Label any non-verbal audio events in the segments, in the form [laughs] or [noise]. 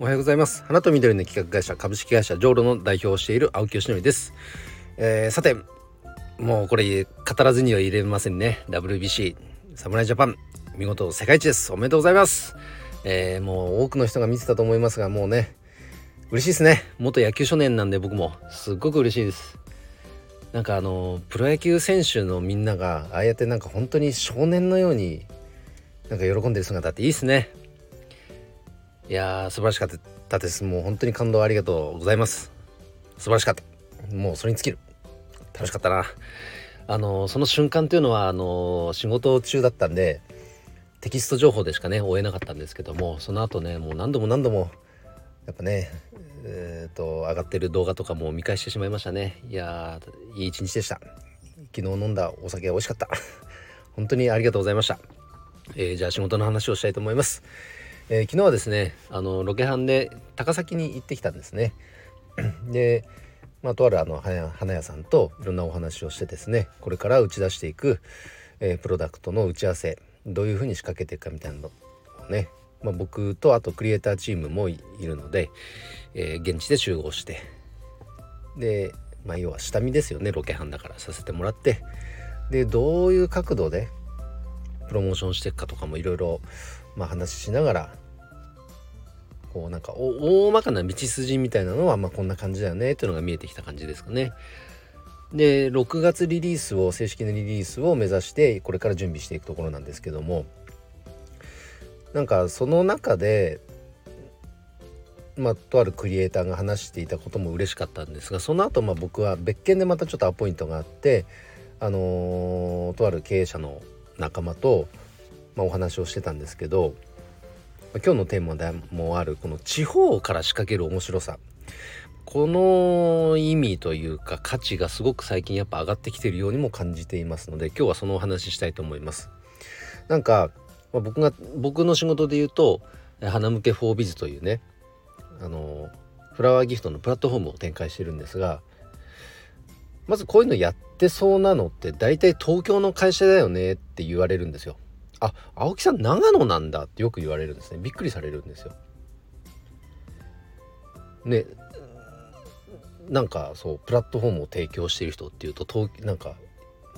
おはようございます。花と緑の企画会社株式会社ジョーロの代表をしている青木よしのりです、えー、さてもうこれ語らずには入れませんね。WBC 侍ジャパン見事世界一です。おめでとうございます、えー、もう多くの人が見てたと思いますがもうね嬉しいですね。元野球少年なんで僕も。すっごく嬉しいです。なんかあのプロ野球選手のみんながああやってなんか本当に少年のようになんか喜んでる姿っていいですね。いやー素晴らしかったです。もう本当に感動ありがとうございます。素晴らしかった。もうそれに尽きる。楽しかったな。あのその瞬間というのはあの仕事中だったんでテキスト情報でしかね追えなかったんですけどもその後ねもう何度も何度もやっぱねえーと、上がってる動画とかも見返してしまいましたね。いやいい一日でした。昨日飲んだお酒は美味しかった。本当にありがとうございました、えー、じゃあ仕事の話をしたいと思います。えー、昨日はですねあのロケハンで高崎に行ってきたんですね。[clears throat] で、まあ、とあるあの花屋さんといろんなお話をしてですねこれから打ち出していく、えー、プロダクトの打ち合わせどういうふうに仕掛けていくかみたいなのをね、まあ、僕とあとクリエイターチームもいるので、えー、現地で集合してで、まあ、要は下見ですよねロケハンだからさせてもらって。でどういう角度でプロモーションしていくかとかもいろいろまあ、話しながらこうなんか大まかな道筋みたいなのはまこんな感じだよねっていうのが見えてきた感じですかね。で6月リリースを正式なリリースを目指してこれから準備していくところなんですけどもなんかその中でまあ、とあるクリエイターが話していたことも嬉しかったんですがその後まあ僕は別件でまたちょっとアポイントがあってあのー、とある経営者の仲間とまあ、お話をしてたんですけど今日のテーマでもあるこの地方から仕掛ける面白さこの意味というか価値がすごく最近やっぱ上がってきてるようにも感じていますので今日はそのお話ししたいと思います。なんか、まあ、僕が僕の仕事で言うと花向けフォービズというねあのフラワーギフトのプラットフォームを展開してるんですがまずこういうのやってそうなのって大体東京の会社だよねって言われるんですよ。あ青木さん長野なんだってよく言われるんですねびっくりされるんですよ。ねなんかそうプラットフォームを提供している人っていうと東なんか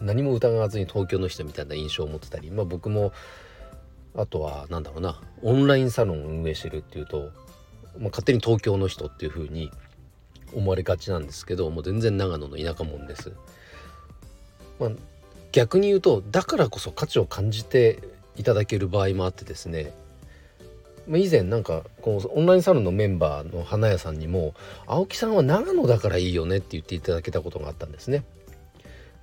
何も疑わずに東京の人みたいな印象を持ってたりまあ僕もあとは何だろうなオンラインサロンを運営してるっていうと、まあ、勝手に東京の人っていう風に思われがちなんですけどもう全然長野の田舎者です。まあ、逆に言うとだからこそ価値を感じていただける場合もあってですね。以前なんかこのオンラインサロンのメンバーの花屋さんにも「青木さんは長野だからいいよね」って言っていただけたことがあったんですね。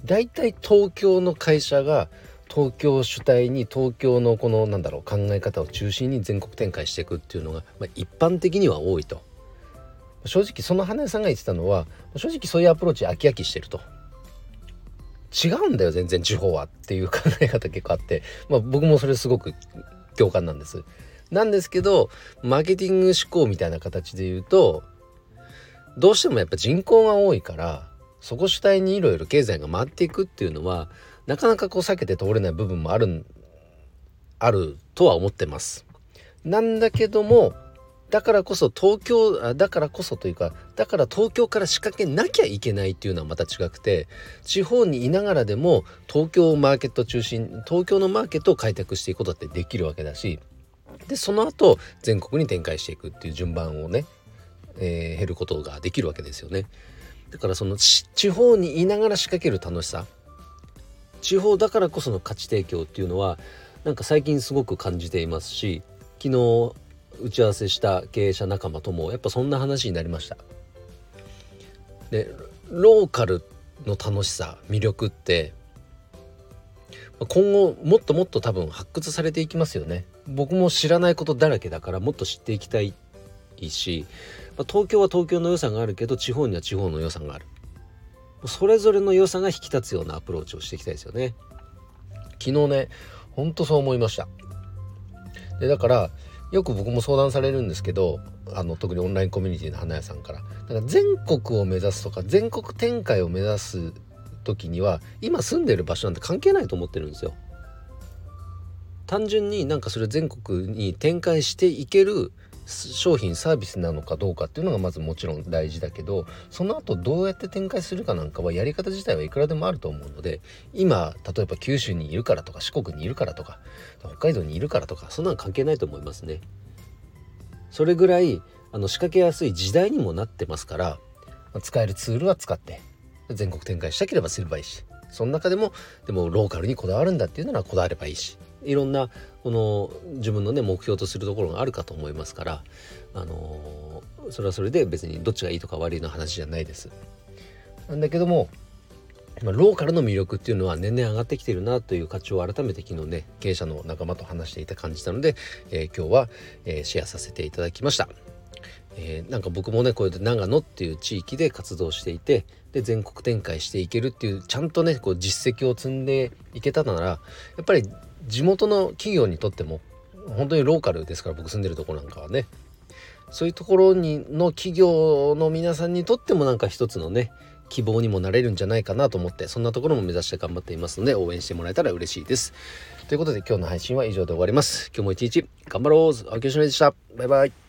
だいたい東京の会社が東京主体に東京のこのなんだろう考え方を中心に全国展開していくっていうのが、まあ、一般的には多いと。正直その花屋さんが言ってたのは正直そういうアプローチ飽き飽きしてると。違うんだよ全然地方はっていう [laughs] 考え方結構あって、まあ、僕もそれすごく共感なんです。なんですけどマーケティング思考みたいな形で言うとどうしてもやっぱ人口が多いからそこ主体にいろいろ経済が回っていくっていうのはなかなかこう避けて通れない部分もあるあるとは思ってます。なんだけどもだからこそ東京だからこそというかだから東京から仕掛けなきゃいけないっていうのはまた違くて地方にいながらでも東京マーケット中心東京のマーケットを開拓していくことだってできるわけだしでその後全国に展開していくっていう順番をね、えー、減ることができるわけですよね。だからその地方にいながら仕掛ける楽しさ地方だからこその価値提供っていうのはなんか最近すごく感じていますし昨日打ち合わせした経営者仲間ともやっぱそんな話になりました。でローカルの楽しさ魅力って今後もっともっと多分発掘されていきますよね。僕も知らないことだらけだからもっと知っていきたいし、東京は東京の良さがあるけど地方には地方の良さがある。それぞれの良さが引き立つようなアプローチをしていきたいですよね。昨日ねほんとそう思いました。でだからよく僕も相談されるんですけどあの特にオンラインコミュニティの花屋さんからだから全国を目指すとか全国展開を目指す時には今住んでる場所なんて関係ないと思ってるんですよ。単純になんかそれ全国に展開していける商品サービスなのかどうかっていうのがまずもちろん大事だけどその後どうやって展開するかなんかはやり方自体はいくらでもあると思うので今例えば九州にいるからとか四国にいるからとか北海道にいるからとかそんなの関係ないと思いますね。それぐらいあの仕掛けやすい時代にもなってますからま使えるツールは使って全国展開したければすればいいしその中でもでもローカルにこだわるんだっていうならこだわればいいしいろんなこの自分のね目標とするところがあるかと思いますからあの、それはそれで別にどっちがいいとか悪いの話じゃないです。なんだけどもまあ、ローカルの魅力っていうのは年々上がってきてるなという価値を改めて昨日ね経営者の仲間と話していた感じたので、えー、今日は、えー、シェアさせていただきました。えー、なんか僕もねこうやって長野っていう地域で活動していてで全国展開していけるっていうちゃんとねこう実績を積んでいけたならやっぱり地元の企業にとっても本当にローカルですから僕住んでるとこなんかはね。そういうところにの企業の皆さんにとってもなんか一つのね希望にもなれるんじゃないかなと思ってそんなところも目指して頑張っていますので応援してもらえたら嬉しいです。ということで今日の配信は以上で終わります。今日も一日頑張ろう。青木よしのりでしたバイバイ。